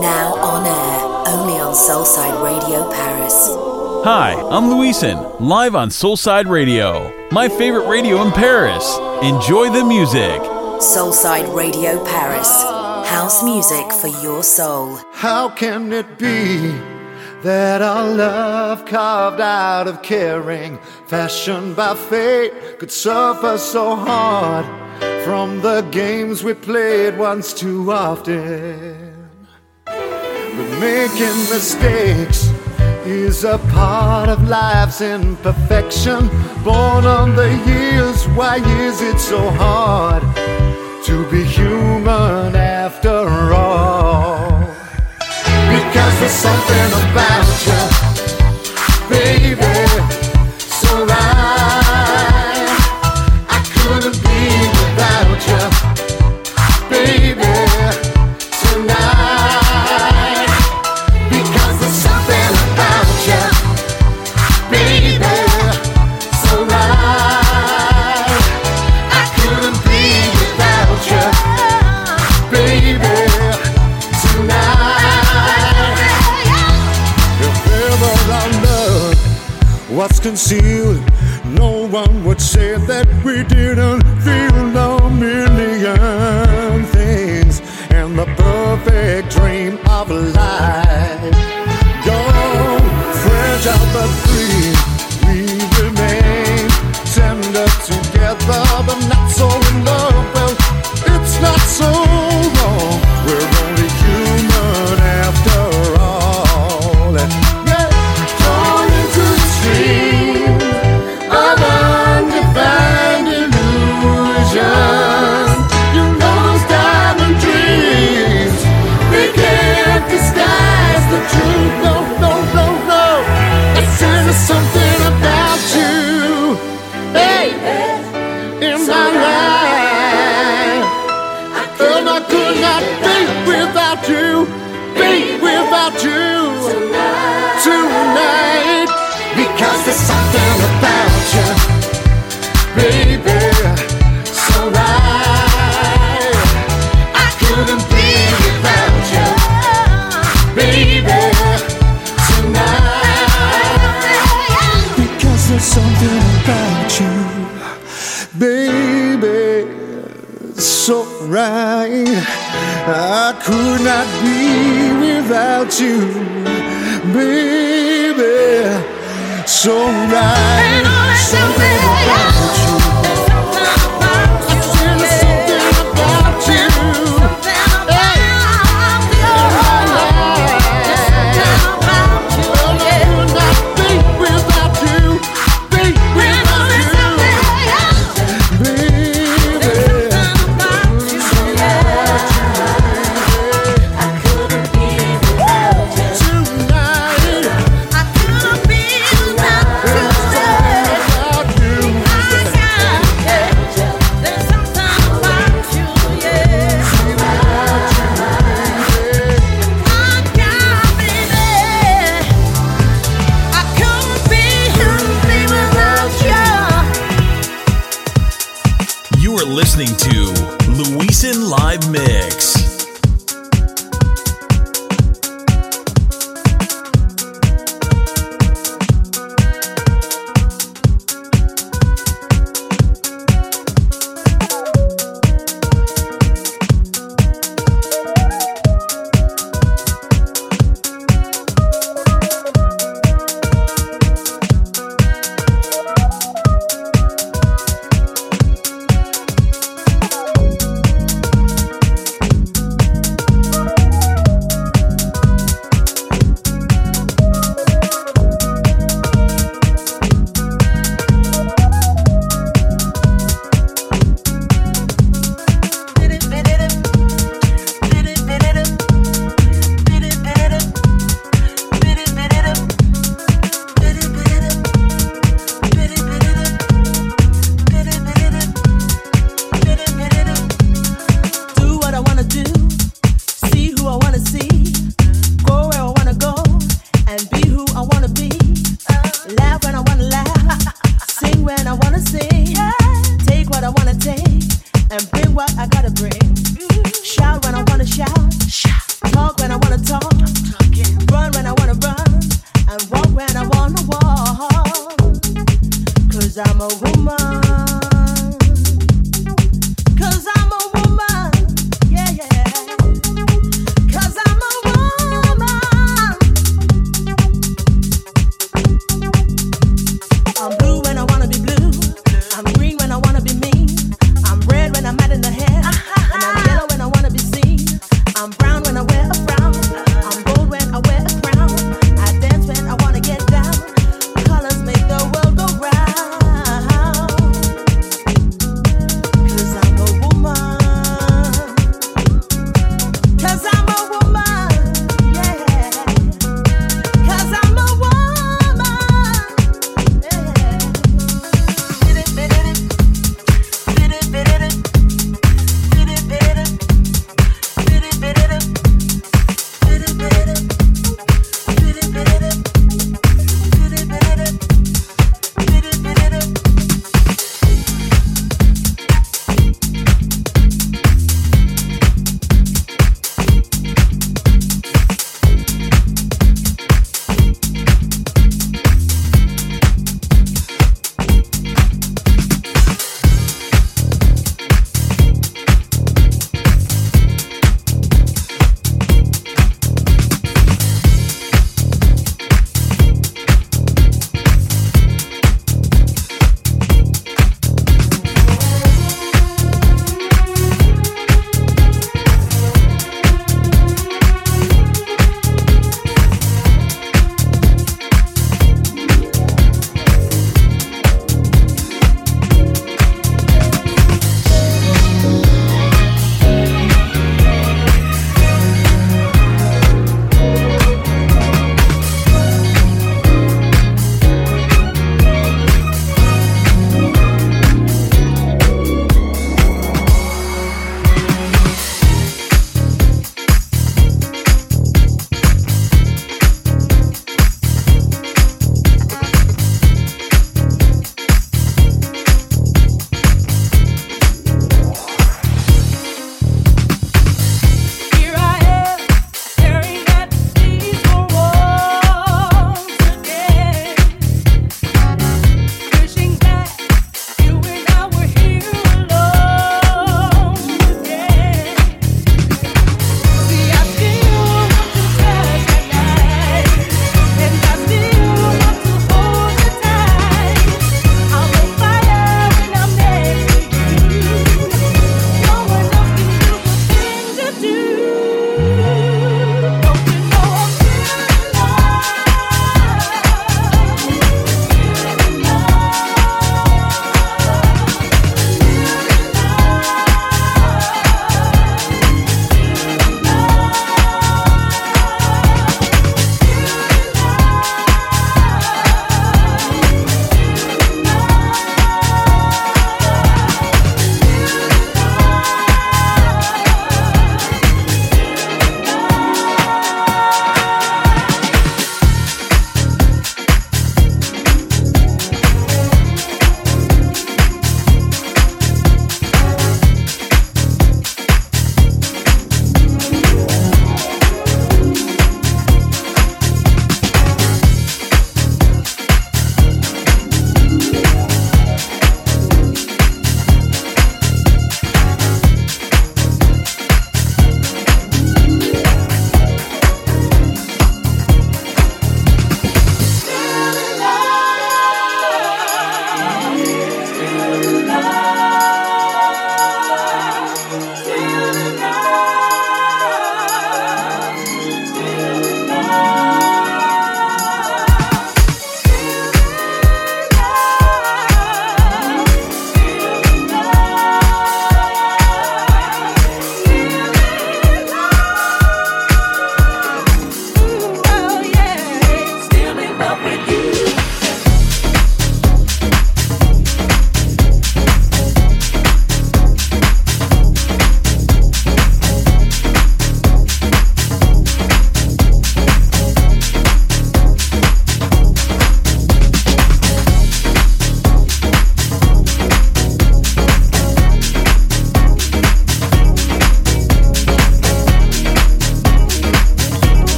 Now on air, only on Soulside Radio Paris. Hi, I'm Luisin, live on Soulside Radio, my favorite radio in Paris. Enjoy the music. Soulside Radio Paris. House music for your soul. How can it be that our love carved out of caring, fashioned by fate, could suffer so hard from the games we played once too often? Making mistakes is a part of life's imperfection. Born on the years, why is it so hard to be human after all? Because there's something about you, concealed, no one would say that we didn't feel a million things and the perfect dream of life.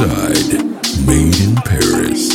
Inside. Made in Paris.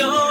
You're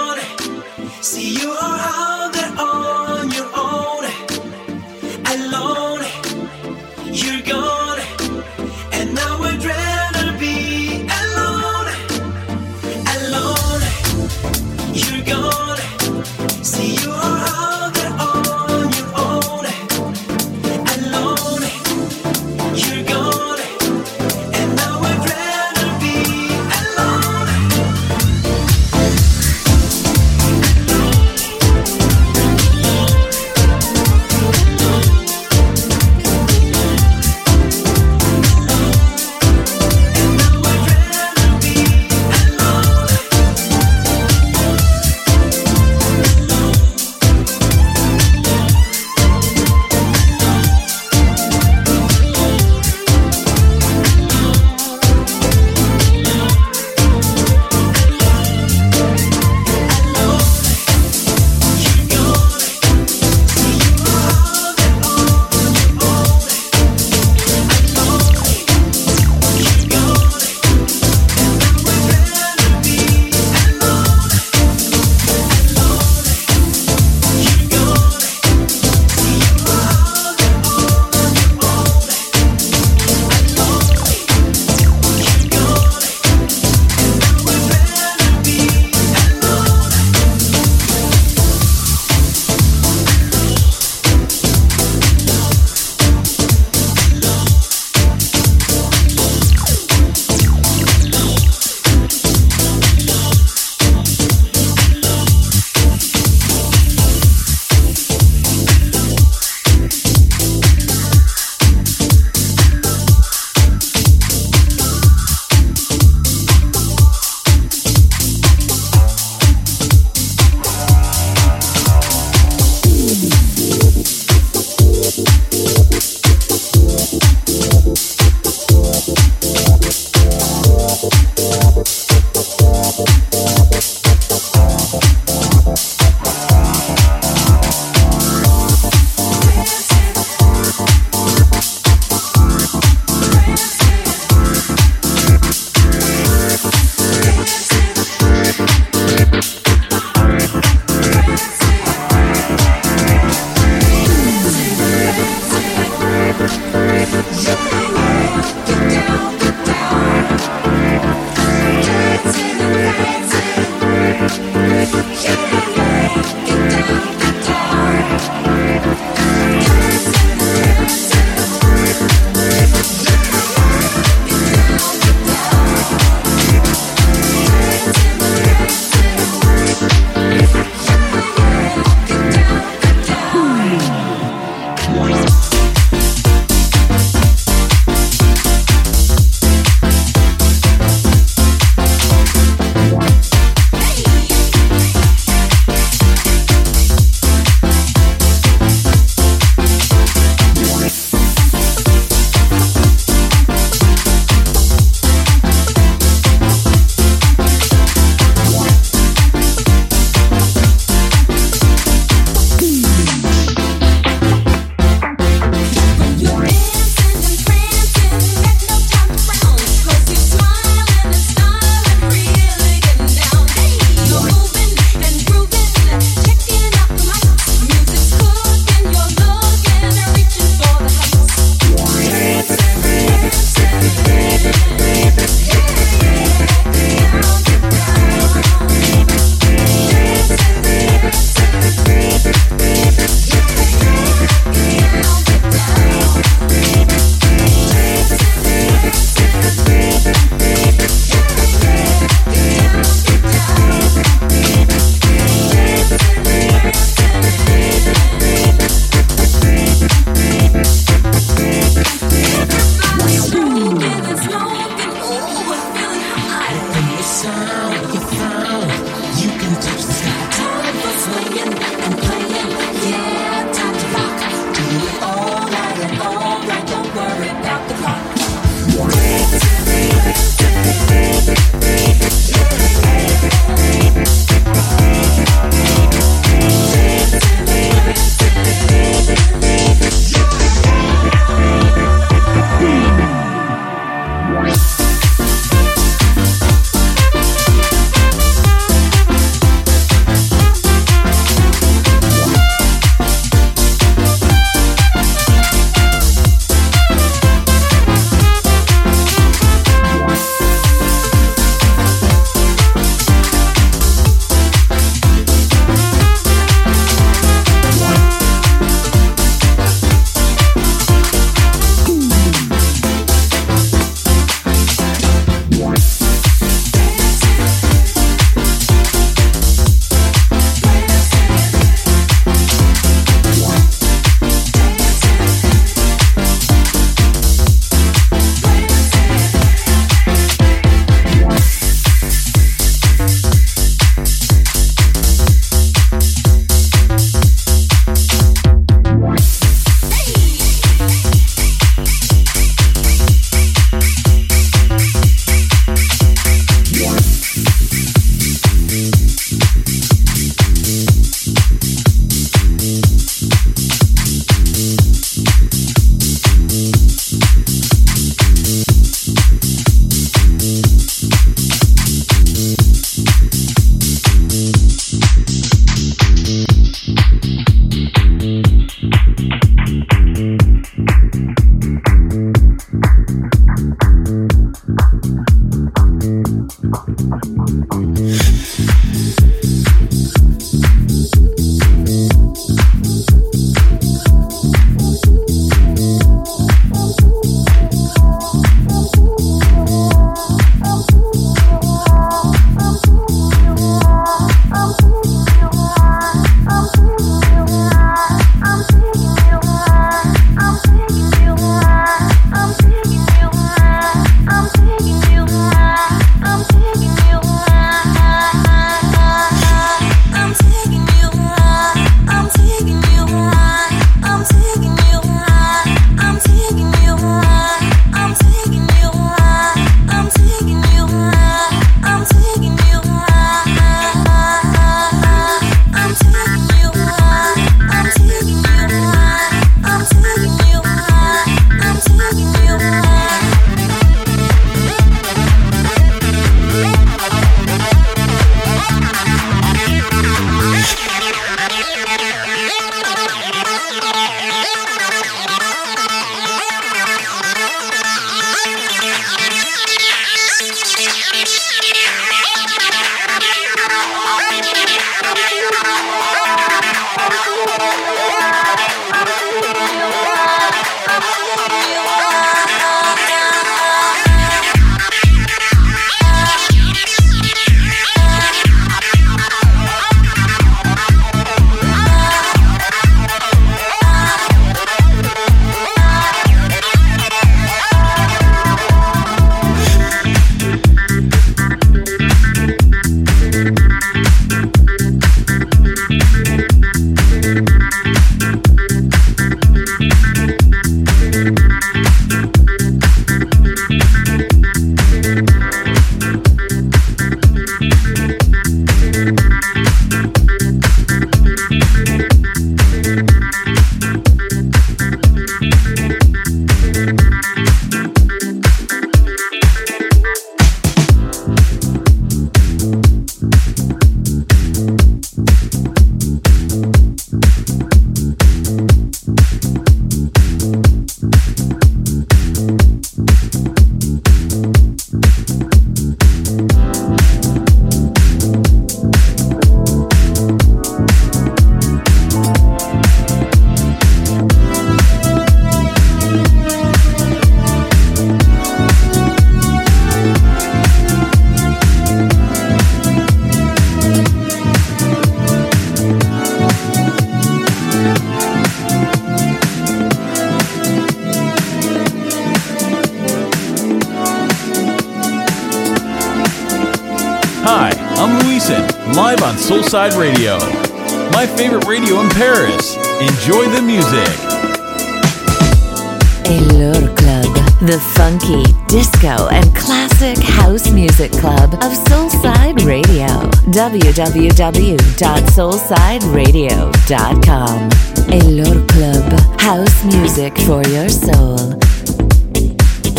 www.soulsideradio.com. Elor Club, house music for your soul.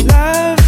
Love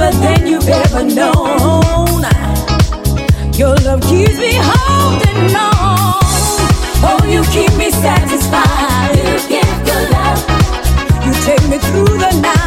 deeper than you've ever known. Your love keeps me holding on. Oh, you keep me satisfied. You give good love. You take me through the night.